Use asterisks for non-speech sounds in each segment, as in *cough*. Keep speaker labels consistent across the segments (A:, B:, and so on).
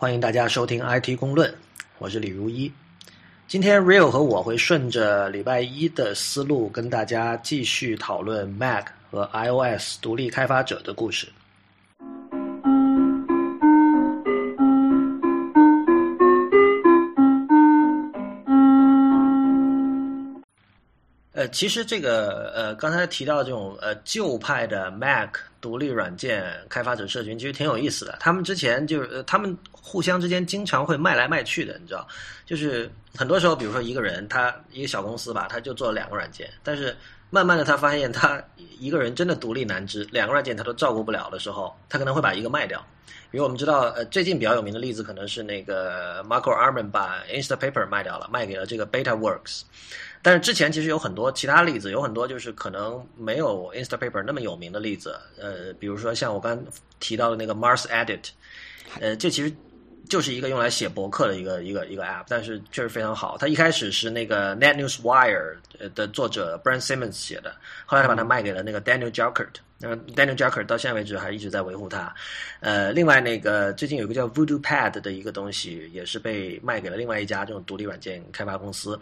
A: 欢迎大家收听 IT 公论，我是李如一。今天 Real 和我会顺着礼拜一的思路，跟大家继续讨论 Mac 和 iOS 独立开发者的故事。呃，其实这个呃，刚才提到这种呃旧派的 Mac 独立软件开发者社群，其实挺有意思的。他们之前就是呃他们互相之间经常会卖来卖去的，你知道？就是很多时候，比如说一个人他一个小公司吧，他就做了两个软件，但是慢慢的他发现他一个人真的独立难支，两个软件他都照顾不了的时候，他可能会把一个卖掉。比如我们知道，呃，最近比较有名的例子可能是那个 Marco Arman 把 Instapaper 卖掉了，卖给了这个 BetaWorks。但是之前其实有很多其他例子，有很多就是可能没有 Instapaper 那么有名的例子，呃，比如说像我刚提到的那个 Mars Edit，呃，这其实就是一个用来写博客的一个一个一个 App，但是确实非常好。它一开始是那个 NetNewsWire 的作者 Brent Simmons 写的，后来他把它卖给了那个 Daniel Jalkert，那 Daniel Jalkert 到现在为止还一直在维护它。呃，另外那个最近有个叫 Voodoo Pad 的一个东西，也是被卖给了另外一家这种独立软件开发公司。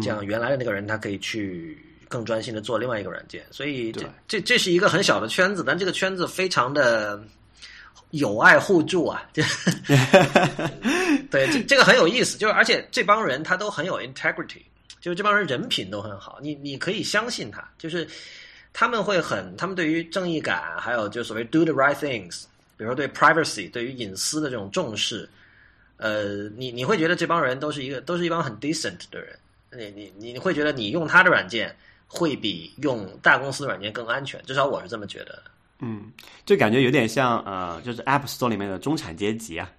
A: 这样原来的那个人他可以去更专心的做另外一个软件，所以这这这是一个很小的圈子，但这个圈子非常的友爱互助啊。这 *laughs* 对，这这个很有意思，就是而且这帮人他都很有 integrity，就是这帮人人品都很好，你你可以相信他，就是他们会很，他们对于正义感，还有就所谓 do the right things，比如说对 privacy，对于隐私的这种重视，呃，你你会觉得这帮人都是一个都是一帮很 decent 的人。你你你会觉得你用他的软件会比用大公司的软件更安全，至少我是这么觉得。
B: 嗯，就感觉有点像呃，就是 App Store 里面的中产阶级啊。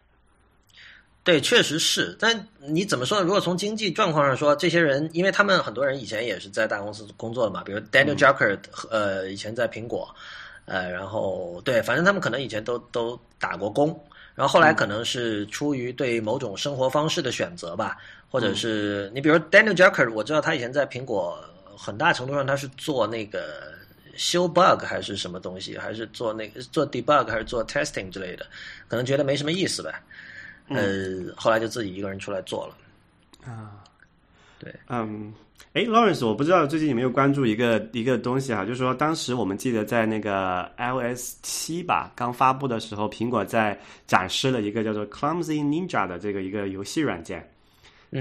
A: 对，确实是。但你怎么说呢？如果从经济状况上说，这些人，因为他们很多人以前也是在大公司工作的嘛，比如 Daniel Jucker，呃，以前在苹果，呃，然后对，反正他们可能以前都都打过工，然后后来可能是出于对某种生活方式的选择吧。或者是你比如 Daniel Jucker，我知道他以前在苹果，很大程度上他是做那个修 bug 还是什么东西，还是做那个做 debug 还是做 testing 之类的，可能觉得没什么意思吧，呃，后来就自己一个人出来做了。
B: 啊，
A: 对，
B: 嗯，哎，Lawrence，我不知道最近有没有关注一个一个东西啊，就是说当时我们记得在那个 iOS 七吧刚发布的时候，苹果在展示了一个叫做 Clumsy Ninja 的这个一个游戏软件。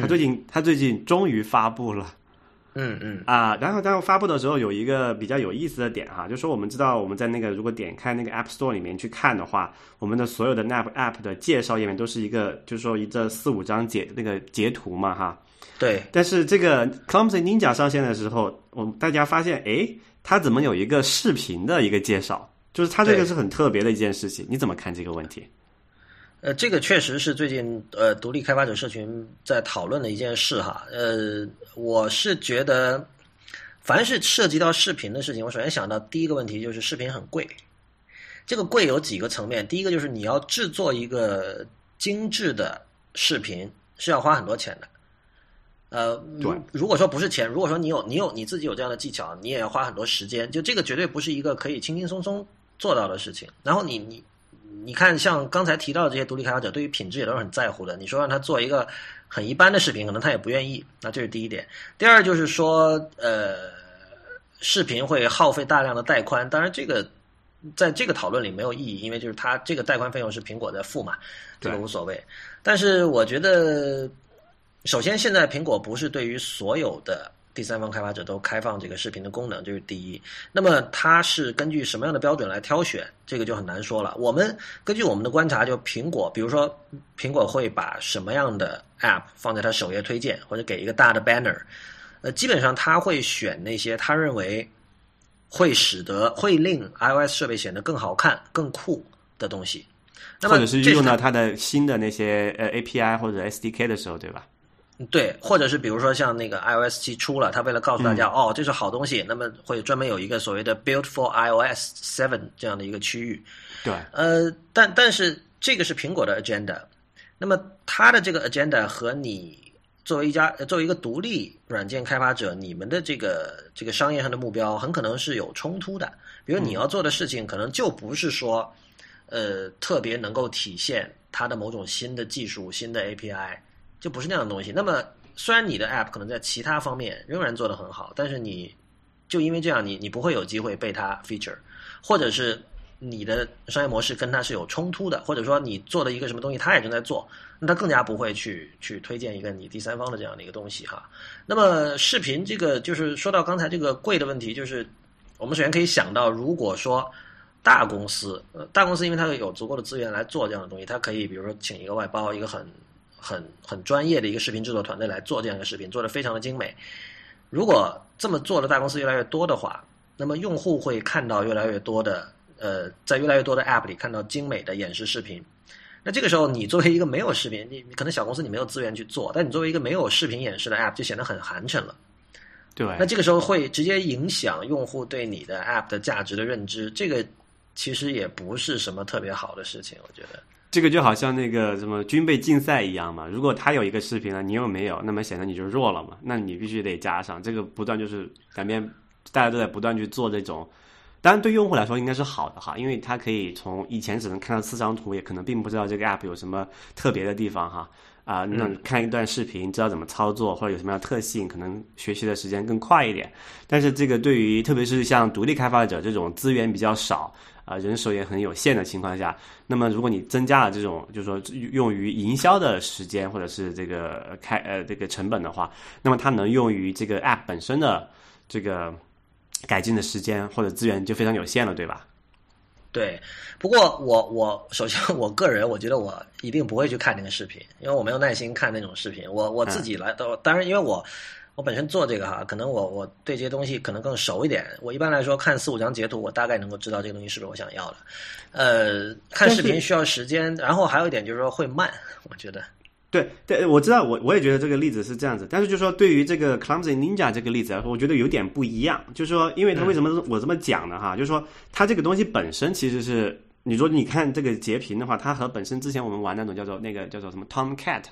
B: 他最近，他最近终于发布了，
A: 嗯嗯
B: 啊，然后当发布的时候有一个比较有意思的点哈，就是说我们知道我们在那个如果点开那个 App Store 里面去看的话，我们的所有的 App App 的介绍页面都是一个，就是说一这四五张截那个截图嘛哈，
A: 对。
B: 但是这个 Clumsy Ninja 上线的时候，我们大家发现，哎，它怎么有一个视频的一个介绍？就是它这个是很特别的一件事情，你怎么看这个问题？
A: 呃，这个确实是最近呃独立开发者社群在讨论的一件事哈。呃，我是觉得，凡是涉及到视频的事情，我首先想到第一个问题就是视频很贵。这个贵有几个层面，第一个就是你要制作一个精致的视频是要花很多钱的。呃，如如果说不是钱，如果说你有你有你自己有这样的技巧，你也要花很多时间。就这个绝对不是一个可以轻轻松松做到的事情。然后你你。你看，像刚才提到的这些独立开发者，对于品质也都是很在乎的。你说让他做一个很一般的视频，可能他也不愿意。那这是第一点。第二就是说，呃，视频会耗费大量的带宽。当然，这个在这个讨论里没有意义，因为就是它这个带宽费用是苹果在付嘛，这个无所谓。但是我觉得，首先现在苹果不是对于所有的。第三方开发者都开放这个视频的功能，这是第一。那么它是根据什么样的标准来挑选？这个就很难说了。我们根据我们的观察，就苹果，比如说苹果会把什么样的 App 放在它首页推荐，或者给一个大的 banner，呃，基本上他会选那些他认为会使得会令 iOS 设备显得更好看、更酷的东西。
B: 或者是用到它的新的那些呃 API 或者 SDK 的时候，对吧？
A: 对，或者是比如说像那个 iOS 七出了，他为了告诉大家哦，这是好东西，那么会专门有一个所谓的 Build for iOS Seven 这样的一个区域。
B: 对，
A: 呃，但但是这个是苹果的 agenda，那么它的这个 agenda 和你作为一家作为一个独立软件开发者，你们的这个这个商业上的目标很可能是有冲突的。比如你要做的事情，可能就不是说呃特别能够体现。它的某种新的技术、新的 API，就不是那样的东西。那么虽然你的 App 可能在其他方面仍然做得很好，但是你就因为这样，你你不会有机会被它 feature，或者是你的商业模式跟它是有冲突的，或者说你做的一个什么东西，它也正在做，那它更加不会去去推荐一个你第三方的这样的一个东西哈。那么视频这个就是说到刚才这个贵的问题，就是我们首先可以想到，如果说大公司，呃，大公司因为它有足够的资源来做这样的东西，它可以比如说请一个外包，一个很很很专业的一个视频制作团队来做这样一个视频，做的非常的精美。如果这么做的大公司越来越多的话，那么用户会看到越来越多的呃，在越来越多的 App 里看到精美的演示视频。那这个时候，你作为一个没有视频，你可能小公司你没有资源去做，但你作为一个没有视频演示的 App 就显得很寒碜了。
B: 对，
A: 那这个时候会直接影响用户对你的 App 的价值的认知，这个其实也不是什么特别好的事情，我觉得。
B: 这个就好像那个什么军备竞赛一样嘛，如果他有一个视频了，你又没有，那么显得你就弱了嘛，那你必须得加上。这个不断就是两边大家都在不断去做这种，当然对用户来说应该是好的哈，因为他可以从以前只能看到四张图，也可能并不知道这个 App 有什么特别的地方哈。啊，那看一段视频，知道怎么操作或者有什么样特性，可能学习的时间更快一点。但是这个对于特别是像独立开发者这种资源比较少啊，人手也很有限的情况下，那么如果你增加了这种就是说用于营销的时间或者是这个开呃这个成本的话，那么它能用于这个 App 本身的这个改进的时间或者资源就非常有限了，对吧？
A: 对，不过我我首先我个人我觉得我一定不会去看那个视频，因为我没有耐心看那种视频。我我自己来到，当然因为我我本身做这个哈，可能我我对这些东西可能更熟一点。我一般来说看四五张截图，我大概能够知道这个东西是不是我想要的。呃，看视频需要时间，然后还有一点就是说会慢，我觉得。
B: 对对，我知道，我我也觉得这个例子是这样子，但是就说对于这个 Clumsy Ninja 这个例子来说，我觉得有点不一样。就是说，因为它为什么我这么讲呢？哈，就是说，它这个东西本身其实是，你说你看这个截屏的话，它和本身之前我们玩那种叫做那个叫做什么 Tomcat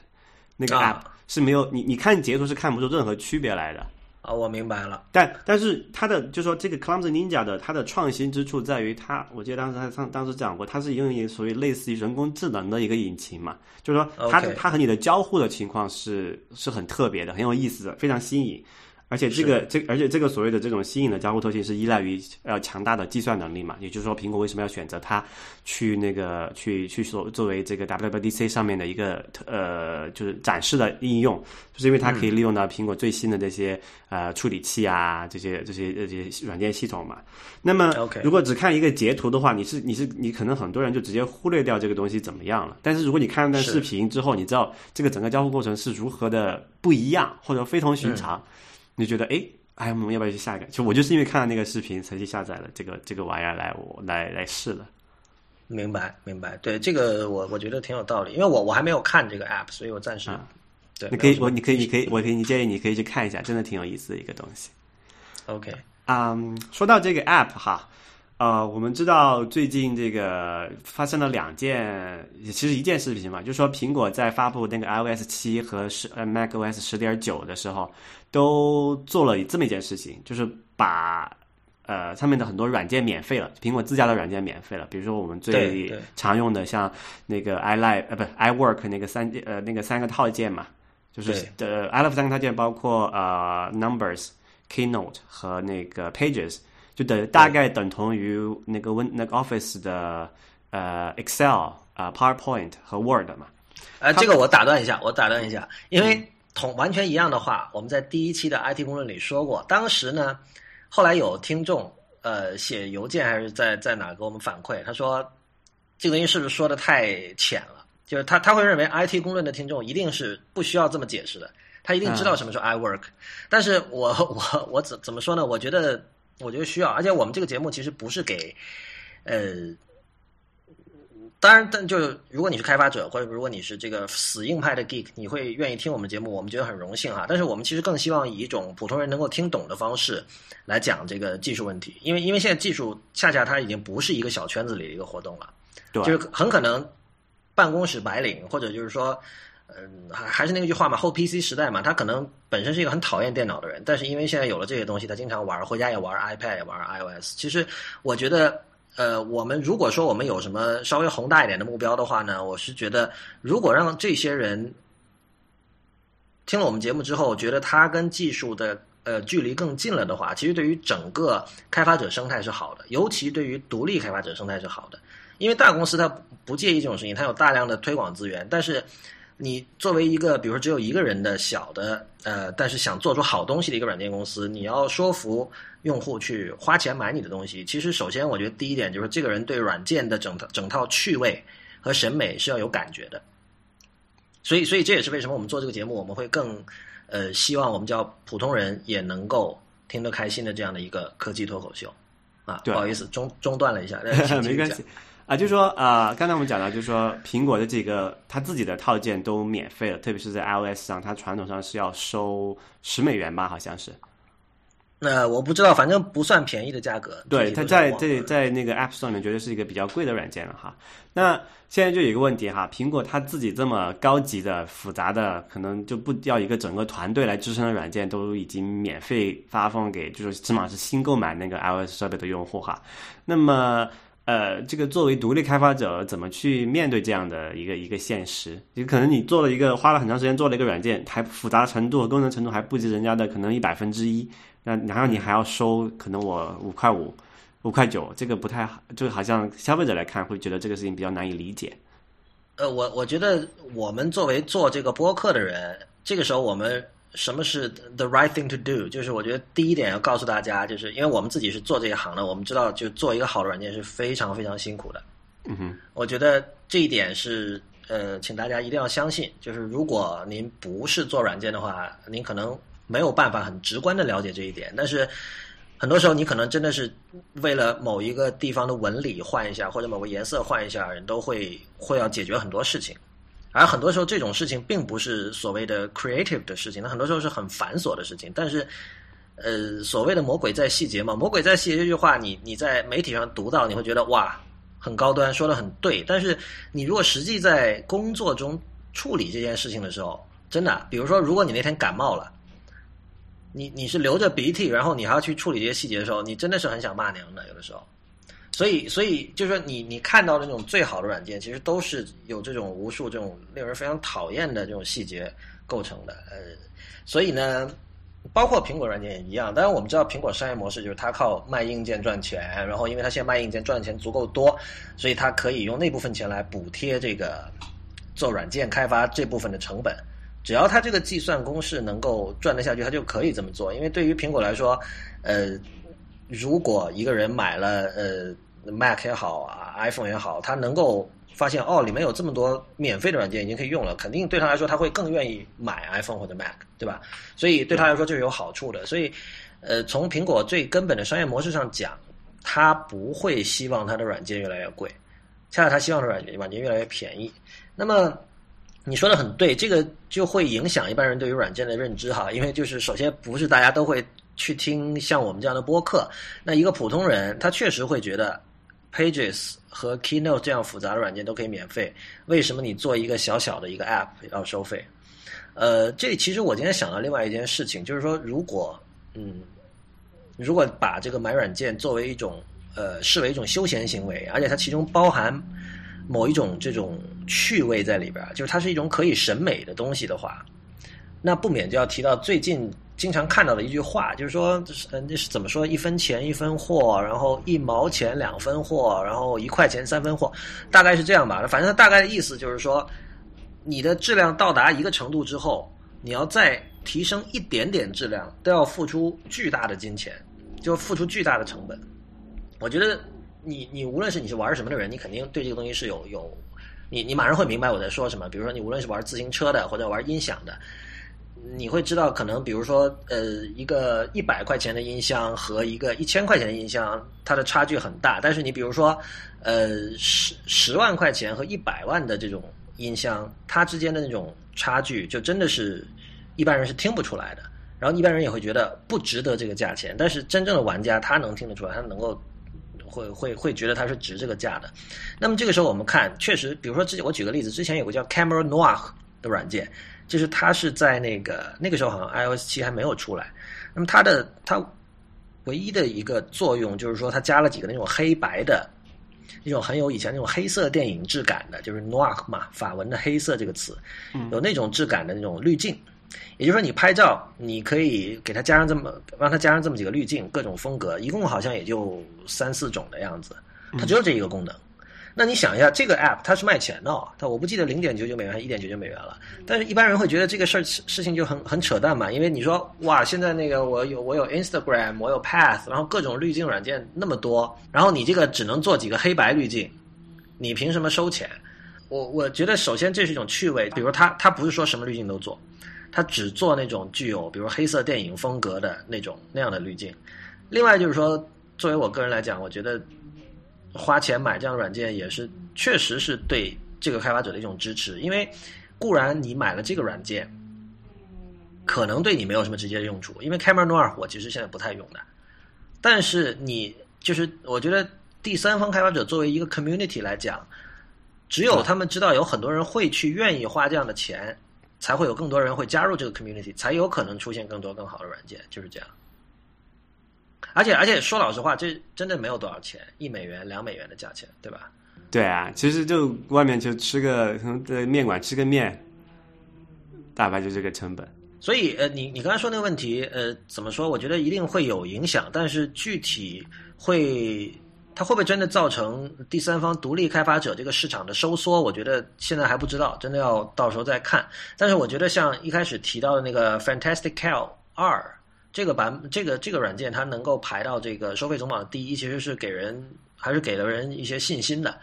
B: 那个 App 是没有，你你看截图是看不出任何区别来的。
A: 啊，我明白了。
B: 但但是它的就说这个 Clumsy Ninja 的它的创新之处在于它，我记得当时他上当时讲过，它是用一个属于类似于人工智能的一个引擎嘛，就是说它它和你的交互的情况是是很特别的，很有意思的，非常新颖。而且这个这而且这个所谓的这种新颖的交互特性是依赖于呃强大的计算能力嘛，也就是说苹果为什么要选择它去那个去去所作为这个 WWDC 上面的一个呃就是展示的应用，就是因为它可以利用到苹果最新的这些呃处理器啊这些这些这些软件系统嘛。那么如果只看一个截图的话，你是你是你可能很多人就直接忽略掉这个东西怎么样了。但是如果你看了段视频之后，你知道这个整个交互过程是如何的不一样或者非同寻常。你觉得哎哎，我们要不要去下一个？就我就是因为看了那个视频才去下载了这个这个玩意儿来我来来试的。
A: 明白明白，对这个我我觉得挺有道理，因为我我还没有看这个 app，所以我暂时对。
B: 你可以我你可以你可以我给你建议你可以去看一下，真的挺有意思的一个东西。
A: OK，
B: 嗯，说到这个 app 哈。呃，我们知道最近这个发生了两件，其实一件事情嘛，就是说苹果在发布那个 iOS 七和十呃 macOS 十点九的时候，都做了这么一件事情，就是把呃上面的很多软件免费了，苹果自家的软件免费了，比如说我们最常用的像那个 iLive 呃不 iWork 那个三呃那个三个套件嘛，就是的 iLive 三个套件包括呃 Numbers、Keynote 和那个 Pages。就等大概等同于那个 Win 那个 Office 的呃 Excel 啊 PowerPoint 和 Word 嘛。
A: 呃，这个我打断一下，我打断一下，因为同完全一样的话，我们在第一期的 IT 公论里说过。当时呢，后来有听众呃写邮件还是在在哪给我们反馈，他说这个东西是不是说的太浅了？就是他他会认为 IT 公论的听众一定是不需要这么解释的，他一定知道什么是 I work。但是我我我怎怎么说呢？我觉得。我觉得需要，而且我们这个节目其实不是给，呃，当然，但就如果你是开发者，或者如果你是这个死硬派的 geek，你会愿意听我们节目，我们觉得很荣幸哈。但是我们其实更希望以一种普通人能够听懂的方式来讲这个技术问题，因为因为现在技术恰恰它已经不是一个小圈子里的一个活动了，
B: 对，
A: 就是很可能办公室白领或者就是说。嗯，还还是那句话嘛，后 PC 时代嘛，他可能本身是一个很讨厌电脑的人，但是因为现在有了这些东西，他经常玩，回家也玩 iPad，也玩 iOS。其实我觉得，呃，我们如果说我们有什么稍微宏大一点的目标的话呢，我是觉得，如果让这些人听了我们节目之后，觉得他跟技术的呃距离更近了的话，其实对于整个开发者生态是好的，尤其对于独立开发者生态是好的，因为大公司它不介意这种事情，它有大量的推广资源，但是。你作为一个，比如说只有一个人的小的，呃，但是想做出好东西的一个软件公司，你要说服用户去花钱买你的东西，其实首先我觉得第一点就是这个人对软件的整套整套趣味和审美是要有感觉的。所以，所以这也是为什么我们做这个节目，我们会更呃希望我们叫普通人也能够听得开心的这样的一个科技脱口秀啊。不好意思，中中断了一下，*laughs*
B: 没关系。啊，就是说啊，刚才我们讲到，就是说苹果的这个它自己的套件都免费了，特别是在 iOS 上，它传统上是要收十美元吧，好像是。
A: 那我不知道，反正不算便宜的价格。
B: 对，它在在在那个 App Store 里面，绝对是一个比较贵的软件了哈。那现在就有一个问题哈，苹果它自己这么高级的、复杂的，可能就不要一个整个团队来支撑的软件，都已经免费发放给，就是起码是新购买那个 iOS 设备的用户哈。那么。呃，这个作为独立开发者，怎么去面对这样的一个一个现实？就可能你做了一个花了很长时间做了一个软件，还复杂程度和、功能程度还不及人家的可能一百分之一，那然后你还要收可能我五块五、五块九，这个不太好，就好像消费者来看会觉得这个事情比较难以理解。
A: 呃，我我觉得我们作为做这个播客的人，这个时候我们。什么是 the right thing to do？就是我觉得第一点要告诉大家，就是因为我们自己是做这一行的，我们知道就做一个好的软件是非常非常辛苦的。
B: 嗯哼，
A: 我觉得这一点是呃，请大家一定要相信。就是如果您不是做软件的话，您可能没有办法很直观的了解这一点。但是很多时候，你可能真的是为了某一个地方的纹理换一下，或者某个颜色换一下，人都会会要解决很多事情。而很多时候，这种事情并不是所谓的 creative 的事情，那很多时候是很繁琐的事情。但是，呃，所谓的魔鬼在细节嘛，魔鬼在细节这句话，你你在媒体上读到，你会觉得哇，很高端，说的很对。但是，你如果实际在工作中处理这件事情的时候，真的，比如说，如果你那天感冒了，你你是流着鼻涕，然后你还要去处理这些细节的时候，你真的是很想骂娘的，有的时候。所以，所以就是说，你你看到的那种最好的软件，其实都是有这种无数这种令人非常讨厌的这种细节构成的。呃，所以呢，包括苹果软件也一样。当然，我们知道苹果商业模式就是它靠卖硬件赚钱，然后因为它现在卖硬件赚的钱足够多，所以它可以用那部分钱来补贴这个做软件开发这部分的成本。只要它这个计算公式能够赚得下去，它就可以这么做。因为对于苹果来说，呃。如果一个人买了呃 Mac 也好啊，iPhone 也好，他能够发现哦，里面有这么多免费的软件已经可以用了，肯定对他来说他会更愿意买 iPhone 或者 Mac，对吧？所以对他来说就是有好处的。所以，呃，从苹果最根本的商业模式上讲，他不会希望他的软件越来越贵，恰恰他希望的软件软件越来越便宜。那么你说的很对，这个就会影响一般人对于软件的认知哈，因为就是首先不是大家都会。去听像我们这样的播客，那一个普通人他确实会觉得，Pages 和 Keynote 这样复杂的软件都可以免费，为什么你做一个小小的一个 App 要收费？呃，这其实我今天想到另外一件事情，就是说，如果嗯，如果把这个买软件作为一种呃视为一种休闲行为，而且它其中包含某一种这种趣味在里边，就是它是一种可以审美的东西的话，那不免就要提到最近。经常看到的一句话，就是说，嗯，那是怎么说？一分钱一分货，然后一毛钱两分货，然后一块钱三分货，大概是这样吧。反正它大概的意思就是说，你的质量到达一个程度之后，你要再提升一点点质量，都要付出巨大的金钱，就付出巨大的成本。我觉得，你你无论是你是玩什么的人，你肯定对这个东西是有有，你你马上会明白我在说什么。比如说，你无论是玩自行车的，或者玩音响的。你会知道，可能比如说，呃，一个一百块钱的音箱和一个一千块钱的音箱，它的差距很大。但是你比如说，呃，十十万块钱和一百万的这种音箱，它之间的那种差距，就真的是一般人是听不出来的。然后一般人也会觉得不值得这个价钱。但是真正的玩家，他能听得出来，他能够会会会觉得它是值这个价的。那么这个时候我们看，确实，比如说之前我举个例子，之前有个叫 Camera Noir 的软件。就是它是在那个那个时候，好像 iOS 七还没有出来。那么它的它唯一的一个作用就是说，它加了几个那种黑白的那种很有以前那种黑色电影质感的，就是 noir 嘛，法文的黑色这个词，有那种质感的那种滤镜。也就是说，你拍照，你可以给它加上这么，让它加上这么几个滤镜，各种风格，一共好像也就三四种的样子，它只有这一个功能。那你想一下，这个 app 它是卖钱的，哦它我不记得零点九九美元还是一点九九美元了。但是一般人会觉得这个事儿事情就很很扯淡嘛，因为你说哇，现在那个我有我有 Instagram，我有 Path，然后各种滤镜软件那么多，然后你这个只能做几个黑白滤镜，你凭什么收钱？我我觉得首先这是一种趣味，比如它它不是说什么滤镜都做，它只做那种具有比如黑色电影风格的那种那样的滤镜。另外就是说，作为我个人来讲，我觉得。花钱买这样的软件也是，确实是对这个开发者的一种支持。因为固然你买了这个软件，可能对你没有什么直接的用处，因为 Camera Noir 我其实现在不太用的。但是你就是我觉得第三方开发者作为一个 community 来讲，只有他们知道有很多人会去愿意花这样的钱，才会有更多人会加入这个 community，才有可能出现更多更好的软件，就是这样。而且而且说老实话，这真的没有多少钱，一美元、两美元的价钱，对吧？
B: 对啊，其实就外面就吃个在面馆吃个面，大概就这个成本。
A: 所以呃，你你刚才说那个问题，呃，怎么说？我觉得一定会有影响，但是具体会它会不会真的造成第三方独立开发者这个市场的收缩？我觉得现在还不知道，真的要到时候再看。但是我觉得像一开始提到的那个 Fantastic Cal 二。这个版这个这个软件它能够排到这个收费总榜第一，其实是给人还是给了人一些信心的。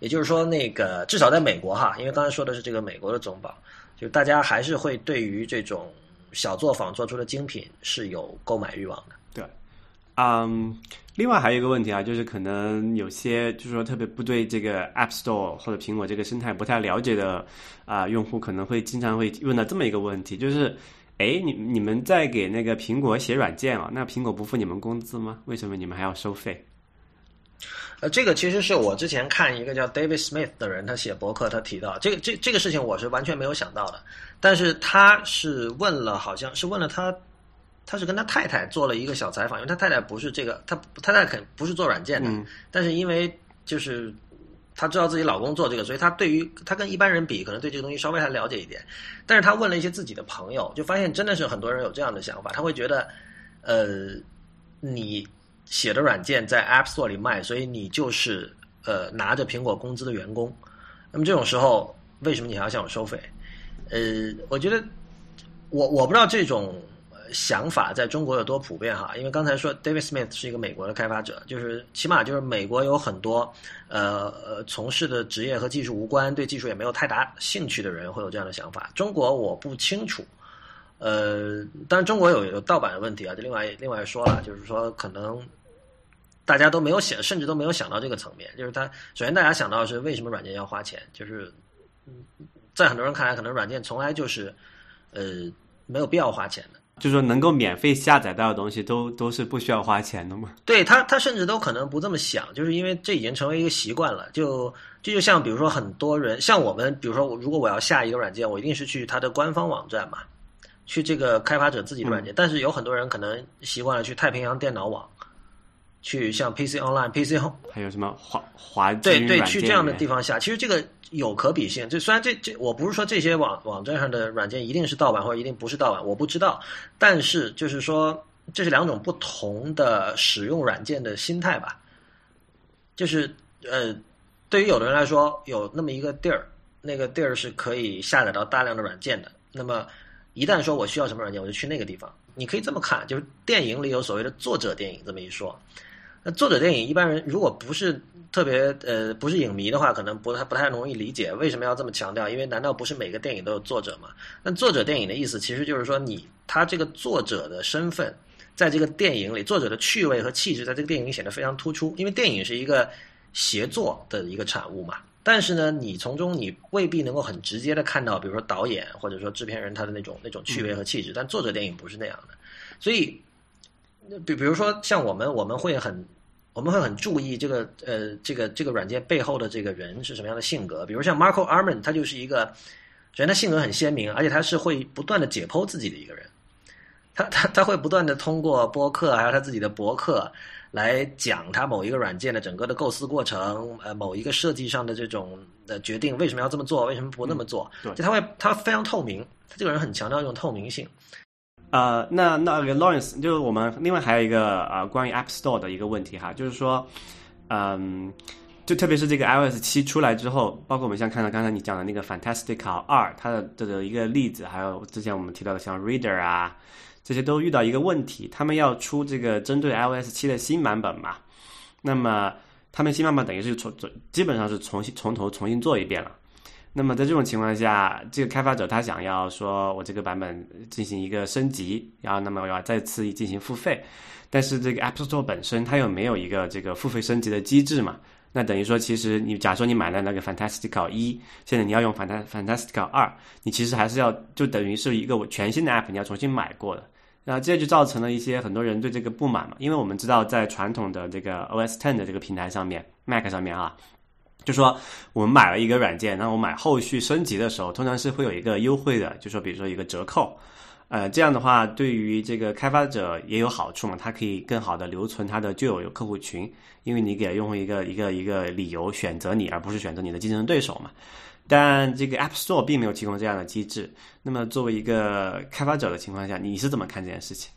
A: 也就是说，那个至少在美国哈，因为刚才说的是这个美国的总榜，就大家还是会对于这种小作坊做出的精品是有购买欲望的。
B: 对，嗯，另外还有一个问题啊，就是可能有些就是说特别不对这个 App Store 或者苹果这个生态不太了解的啊用户，可能会经常会问到这么一个问题，就是。哎，你你们在给那个苹果写软件啊？那苹果不付你们工资吗？为什么你们还要收费？
A: 呃，这个其实是我之前看一个叫 David Smith 的人，他写博客，他提到这个这这个事情，我是完全没有想到的。但是他是问了，好像是问了他，他是跟他太太做了一个小采访，因为他太太不是这个，他太太肯不是做软件的，但是因为就是。她知道自己老公做这个，所以她对于她跟一般人比，可能对这个东西稍微还了解一点。但是她问了一些自己的朋友，就发现真的是很多人有这样的想法。他会觉得，呃，你写的软件在 App Store 里卖，所以你就是呃拿着苹果工资的员工。那么这种时候，为什么你还要向我收费？呃，我觉得我我不知道这种。想法在中国有多普遍哈？因为刚才说 David Smith 是一个美国的开发者，就是起码就是美国有很多呃呃从事的职业和技术无关，对技术也没有太大兴趣的人会有这样的想法。中国我不清楚，呃，当然中国有有盗版的问题啊，就另外另外说了，就是说可能大家都没有想，甚至都没有想到这个层面，就是他首先大家想到是为什么软件要花钱，就是在很多人看来，可能软件从来就是呃没有必要花钱的。
B: 就是说，能够免费下载到的东西，都都是不需要花钱的吗？
A: 对他，他甚至都可能不这么想，就是因为这已经成为一个习惯了。就这就像，比如说很多人，像我们，比如说，如果我要下一个软件，我一定是去它的官方网站嘛，去这个开发者自己的软件。但是有很多人可能习惯了去太平洋电脑网。去像 PC Online、PC Home，
B: 还有什么华华
A: 对对，去这样的地方下，其实这个有可比性。就虽然这这，我不是说这些网网站上的软件一定是盗版或者一定不是盗版，我不知道。但是就是说，这是两种不同的使用软件的心态吧。就是呃，对于有的人来说，有那么一个地儿，那个地儿是可以下载到大量的软件的。那么一旦说我需要什么软件，我就去那个地方。你可以这么看，就是电影里有所谓的作者电影这么一说。那作者电影一般人如果不是特别呃不是影迷的话，可能不太不太容易理解为什么要这么强调。因为难道不是每个电影都有作者吗？那作者电影的意思其实就是说，你他这个作者的身份在这个电影里，作者的趣味和气质在这个电影里显得非常突出。因为电影是一个协作的一个产物嘛。但是呢，你从中你未必能够很直接的看到，比如说导演或者说制片人他的那种那种趣味和气质。但作者电影不是那样的，所以。比比如说，像我们，我们会很，我们会很注意这个，呃，这个这个软件背后的这个人是什么样的性格。比如像 Marco Arman，他就是一个，首先他性格很鲜明，而且他是会不断的解剖自己的一个人。他他他会不断的通过播客，还有他自己的博客，来讲他某一个软件的整个的构思过程，呃，某一个设计上的这种的决定，为什么要这么做，为什么不那么做？
B: 对
A: 就他会他非常透明，他这个人很强调这种透明性。
B: 呃，那那个 Lawrence，就是我们另外还有一个呃关于 App Store 的一个问题哈，就是说，嗯，就特别是这个 iOS 七出来之后，包括我们像看到刚才你讲的那个 Fantastic 二，它的这个一个例子，还有之前我们提到的像 Reader 啊，这些都遇到一个问题，他们要出这个针对 iOS 七的新版本嘛，那么他们新版本等于是从基本上是重新从头重新做一遍了。那么在这种情况下，这个开发者他想要说我这个版本进行一个升级，然后那么我要再次进行付费，但是这个 App Store 本身它又没有一个这个付费升级的机制嘛？那等于说，其实你假如说你买了那个 Fantastical 一，现在你要用 Fant Fantastical 二，你其实还是要就等于是一个全新的 App，你要重新买过的。然后这就造成了一些很多人对这个不满嘛，因为我们知道在传统的这个 OS Ten 的这个平台上面，Mac 上面啊。就说我们买了一个软件，然后我买后续升级的时候，通常是会有一个优惠的，就说比如说一个折扣，呃，这样的话对于这个开发者也有好处嘛，它可以更好的留存它的旧有客户群，因为你给用户一个一个一个理由选择你，而不是选择你的竞争对手嘛。但这个 App Store 并没有提供这样的机制，那么作为一个开发者的情况下，你是怎么看这件事情？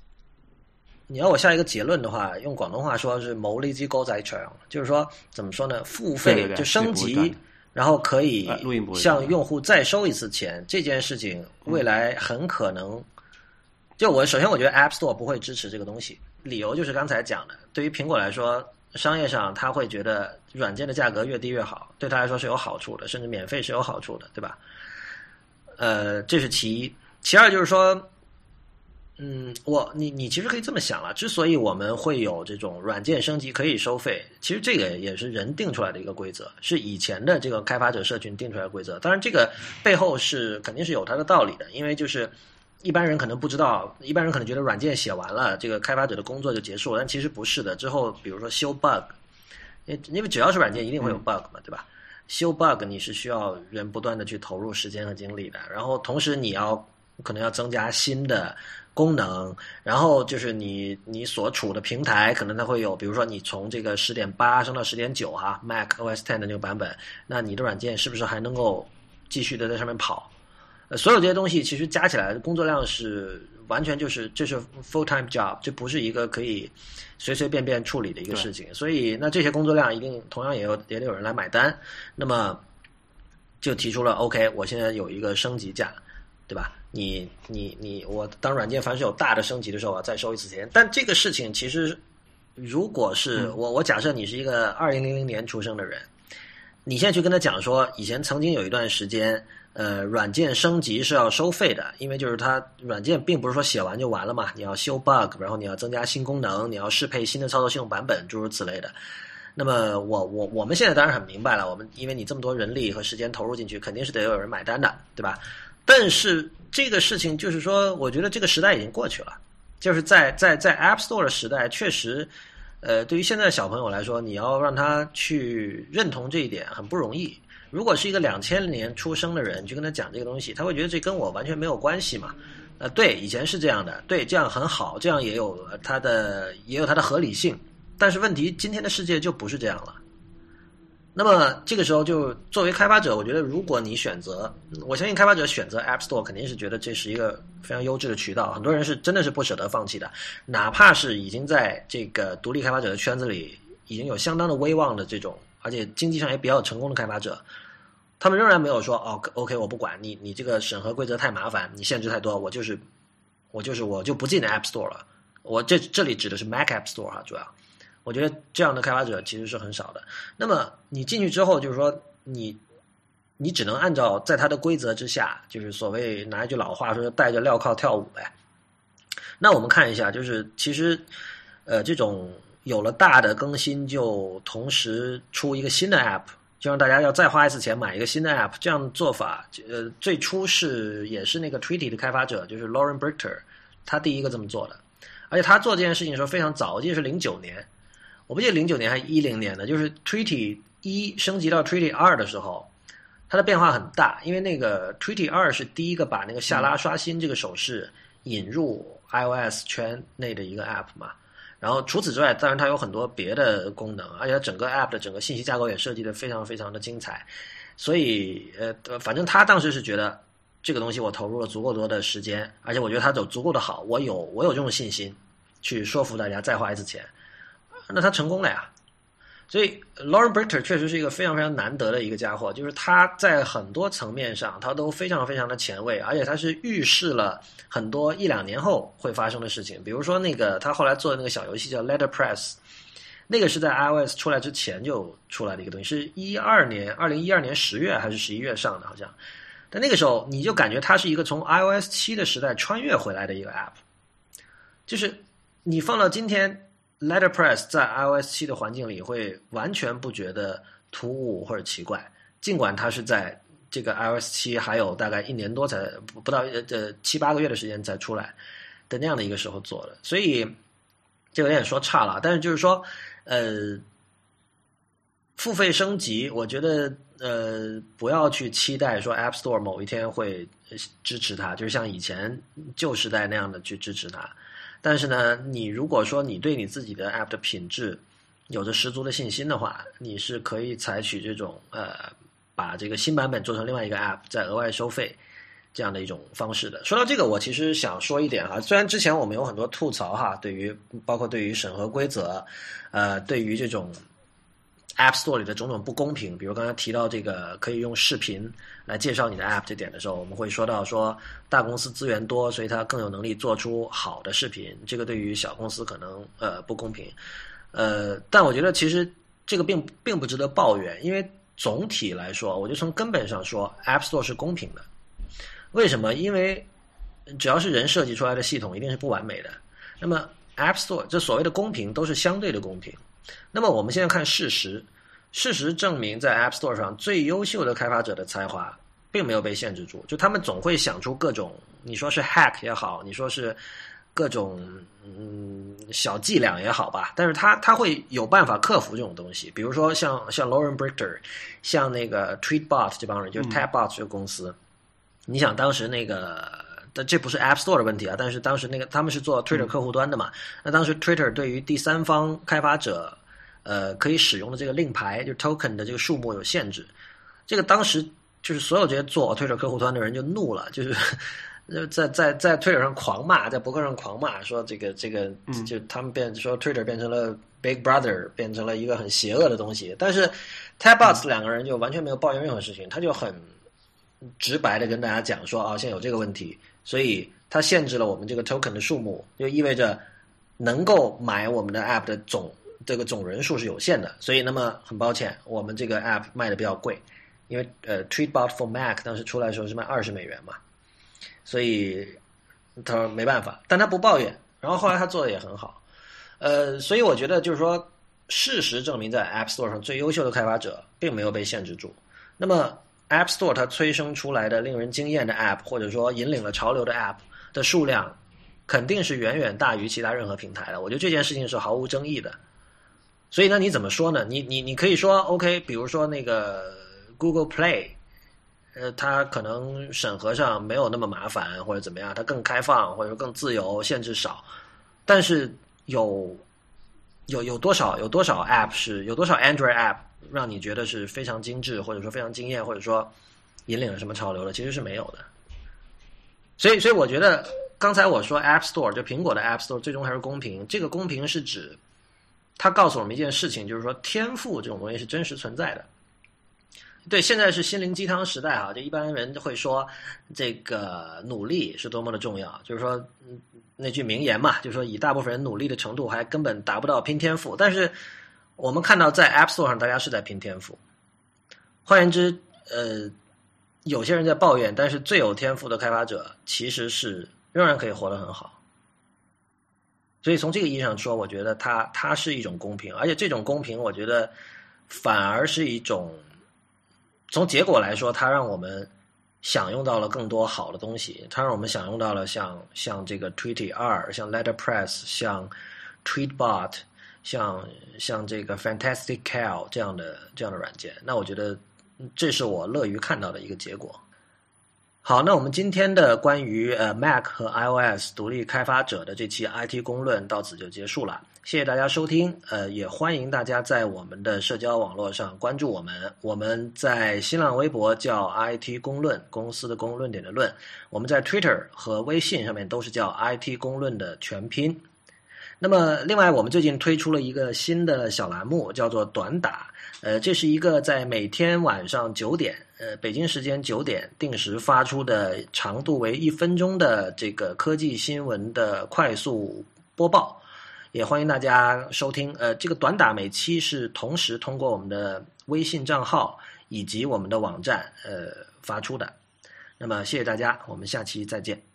A: 你要我下一个结论的话，用广东话说是“牟利机构在场”，就是说怎么说呢？付费就升级，然后可以向用户再收一次钱，这件事情未来很可能。就我首先我觉得 App Store 不会支持这个东西，理由就是刚才讲的，对于苹果来说，商业上他会觉得软件的价格越低越好，对他来说是有好处的，甚至免费是有好处的，对吧？呃，这是其一，其二就是说。嗯，我你你其实可以这么想了。之所以我们会有这种软件升级可以收费，其实这个也是人定出来的一个规则，是以前的这个开发者社群定出来的规则。当然，这个背后是肯定是有它的道理的，因为就是一般人可能不知道，一般人可能觉得软件写完了，这个开发者的工作就结束了，但其实不是的。之后比如说修 bug，因因为只要是软件一定会有 bug 嘛，对吧？修 bug 你是需要人不断的去投入时间和精力的，然后同时你要可能要增加新的。功能，然后就是你你所处的平台，可能它会有，比如说你从这个十点八升到十点九哈，Mac OS Ten 的那个版本，那你的软件是不是还能够继续的在上面跑？呃，所有这些东西其实加起来的工作量是完全就是这是 full time job，这不是一个可以随随便便处理的一个事情。所以那这些工作量一定同样也有也得有人来买单，那么就提出了 OK，我现在有一个升级价，对吧？你你你，我当软件凡是有大的升级的时候啊，再收一次钱。但这个事情其实，如果是我我假设你是一个二零零零年出生的人，你现在去跟他讲说，以前曾经有一段时间，呃，软件升级是要收费的，因为就是它软件并不是说写完就完了嘛，你要修 bug，然后你要增加新功能，你要适配新的操作系统版本，诸如此类的。那么我我我们现在当然很明白了，我们因为你这么多人力和时间投入进去，肯定是得有人买单的，对吧？但是这个事情就是说，我觉得这个时代已经过去了。就是在在在 App Store 的时代，确实，呃，对于现在的小朋友来说，你要让他去认同这一点很不容易。如果是一个两千年出生的人，你去跟他讲这个东西，他会觉得这跟我完全没有关系嘛？呃，对，以前是这样的，对，这样很好，这样也有它的也有它的合理性。但是问题，今天的世界就不是这样了。那么这个时候，就作为开发者，我觉得如果你选择，我相信开发者选择 App Store 肯定是觉得这是一个非常优质的渠道。很多人是真的是不舍得放弃的，哪怕是已经在这个独立开发者的圈子里已经有相当的威望的这种，而且经济上也比较成功的开发者，他们仍然没有说哦，OK，我不管你，你这个审核规则太麻烦，你限制太多，我就是我就是我就不进 App Store 了。我这这里指的是 Mac App Store 哈，主要。我觉得这样的开发者其实是很少的。那么你进去之后，就是说你你只能按照在它的规则之下，就是所谓拿一句老话说，带着镣铐跳舞呗。那我们看一下，就是其实呃，这种有了大的更新，就同时出一个新的 App，就让大家要再花一次钱买一个新的 App，这样做法，呃，最初是也是那个 Treaty 的开发者，就是 Lauren Brichter，他第一个这么做的，而且他做这件事情的时候非常早，我记得是零九年。我不记得零九年还是一零年的，就是 Treaty 一升级到 Treaty 二的时候，它的变化很大，因为那个 Treaty 二是第一个把那个下拉刷新这个手势引入 iOS 圈内的一个 App 嘛。然后除此之外，当然它有很多别的功能，而且它整个 App 的整个信息架构也设计的非常非常的精彩。所以呃，反正他当时是觉得这个东西我投入了足够多的时间，而且我觉得它走足够的好，我有我有这种信心去说服大家再花一次钱，那他成功了呀。所以，Lauren b r i c t e r 确实是一个非常非常难得的一个家伙，就是他在很多层面上，他都非常非常的前卫，而且他是预示了很多一两年后会发生的事情。比如说，那个他后来做的那个小游戏叫 Letterpress，那个是在 iOS 出来之前就出来的一个东西，是一二年，二零一二年十月还是十一月上的，好像。但那个时候，你就感觉它是一个从 iOS 七的时代穿越回来的一个 App，就是你放到今天。Letterpress 在 iOS 七的环境里会完全不觉得突兀或者奇怪，尽管它是在这个 iOS 七还有大概一年多才不到呃呃七八个月的时间才出来的那样的一个时候做的，所以这有点说差了。但是就是说，呃，付费升级，我觉得呃不要去期待说 App Store 某一天会支持它，就是像以前旧时代那样的去支持它。但是呢，你如果说你对你自己的 App 的品质有着十足的信心的话，你是可以采取这种呃，把这个新版本做成另外一个 App，再额外收费这样的一种方式的。说到这个，我其实想说一点哈，虽然之前我们有很多吐槽哈，对于包括对于审核规则，呃，对于这种。App Store 里的种种不公平，比如刚才提到这个可以用视频来介绍你的 App *laughs* 这点的时候，我们会说到说大公司资源多，所以它更有能力做出好的视频，这个对于小公司可能呃不公平，呃，但我觉得其实这个并并不值得抱怨，因为总体来说，我就从根本上说，App Store 是公平的。为什么？因为只要是人设计出来的系统，一定是不完美的。那么 App Store 这所谓的公平，都是相对的公平。那么我们现在看事实，事实证明，在 App Store 上最优秀的开发者的才华并没有被限制住，就他们总会想出各种，你说是 hack 也好，你说是各种嗯小伎俩也好吧，但是他他会有办法克服这种东西，比如说像像 Lauren Brichter，像那个 Tweetbot 这帮人，就是 Tabot 这个公司，你想当时那个。但这不是 App Store 的问题啊，但是当时那个他们是做 Twitter 客户端的嘛，那当时 Twitter 对于第三方开发者，呃，可以使用的这个令牌，就 token 的这个数目有限制，这个当时就是所有这些做 Twitter 客户端的人就怒了，就是 *laughs* 在在在 Twitter 上狂骂，在博客上狂骂，说这个这个就他们变说 Twitter 变成了 Big Brother，变成了一个很邪恶的东西，但是 Tabbots 两个人就完全没有抱怨任何事情，他就很直白的跟大家讲说啊，现在有这个问题。所以它限制了我们这个 token 的数目，就意味着能够买我们的 app 的总这个总人数是有限的。所以，那么很抱歉，我们这个 app 卖的比较贵，因为呃，Tweetbot for Mac 当时出来的时候是卖二十美元嘛，所以他说没办法，但他不抱怨。然后后来他做的也很好，呃，所以我觉得就是说，事实证明，在 App Store 上最优秀的开发者并没有被限制住。那么。App Store 它催生出来的令人惊艳的 App，或者说引领了潮流的 App 的数量，肯定是远远大于其他任何平台的。我觉得这件事情是毫无争议的。所以呢，你怎么说呢？你你你可以说 OK，比如说那个 Google Play，呃，它可能审核上没有那么麻烦，或者怎么样，它更开放，或者说更自由，限制少。但是有有有多少有多少 App 是有多少 Android App？让你觉得是非常精致，或者说非常惊艳，或者说引领了什么潮流的，其实是没有的。所以，所以我觉得刚才我说 App Store 就苹果的 App Store 最终还是公平。这个公平是指它告诉我们一件事情，就是说天赋这种东西是真实存在的。对，现在是心灵鸡汤时代啊，就一般人会说这个努力是多么的重要，就是说那句名言嘛，就是说以大部分人努力的程度，还根本达不到拼天赋，但是。我们看到在 App Store 上，大家是在拼天赋。换言之，呃，有些人在抱怨，但是最有天赋的开发者其实是仍然可以活得很好。所以从这个意义上说，我觉得它它是一种公平，而且这种公平，我觉得反而是一种从结果来说，它让我们享用到了更多好的东西。它让我们享用到了像像这个 Tweety 二，像 Letterpress，像 Tweetbot。像像这个 Fantastic Cal 这样的这样的软件，那我觉得这是我乐于看到的一个结果。好，那我们今天的关于呃 Mac 和 iOS 独立开发者的这期 IT 公论到此就结束了。谢谢大家收听，呃，也欢迎大家在我们的社交网络上关注我们。我们在新浪微博叫 IT 公论，公司的公论点的论；我们在 Twitter 和微信上面都是叫 IT 公论的全拼。那么，另外我们最近推出了一个新的小栏目，叫做短打。呃，这是一个在每天晚上九点，呃，北京时间九点定时发出的，长度为一分钟的这个科技新闻的快速播报。也欢迎大家收听，呃，这个短打每期是同时通过我们的微信账号以及我们的网站，呃，发出的。那么谢谢大家，我们下期再见。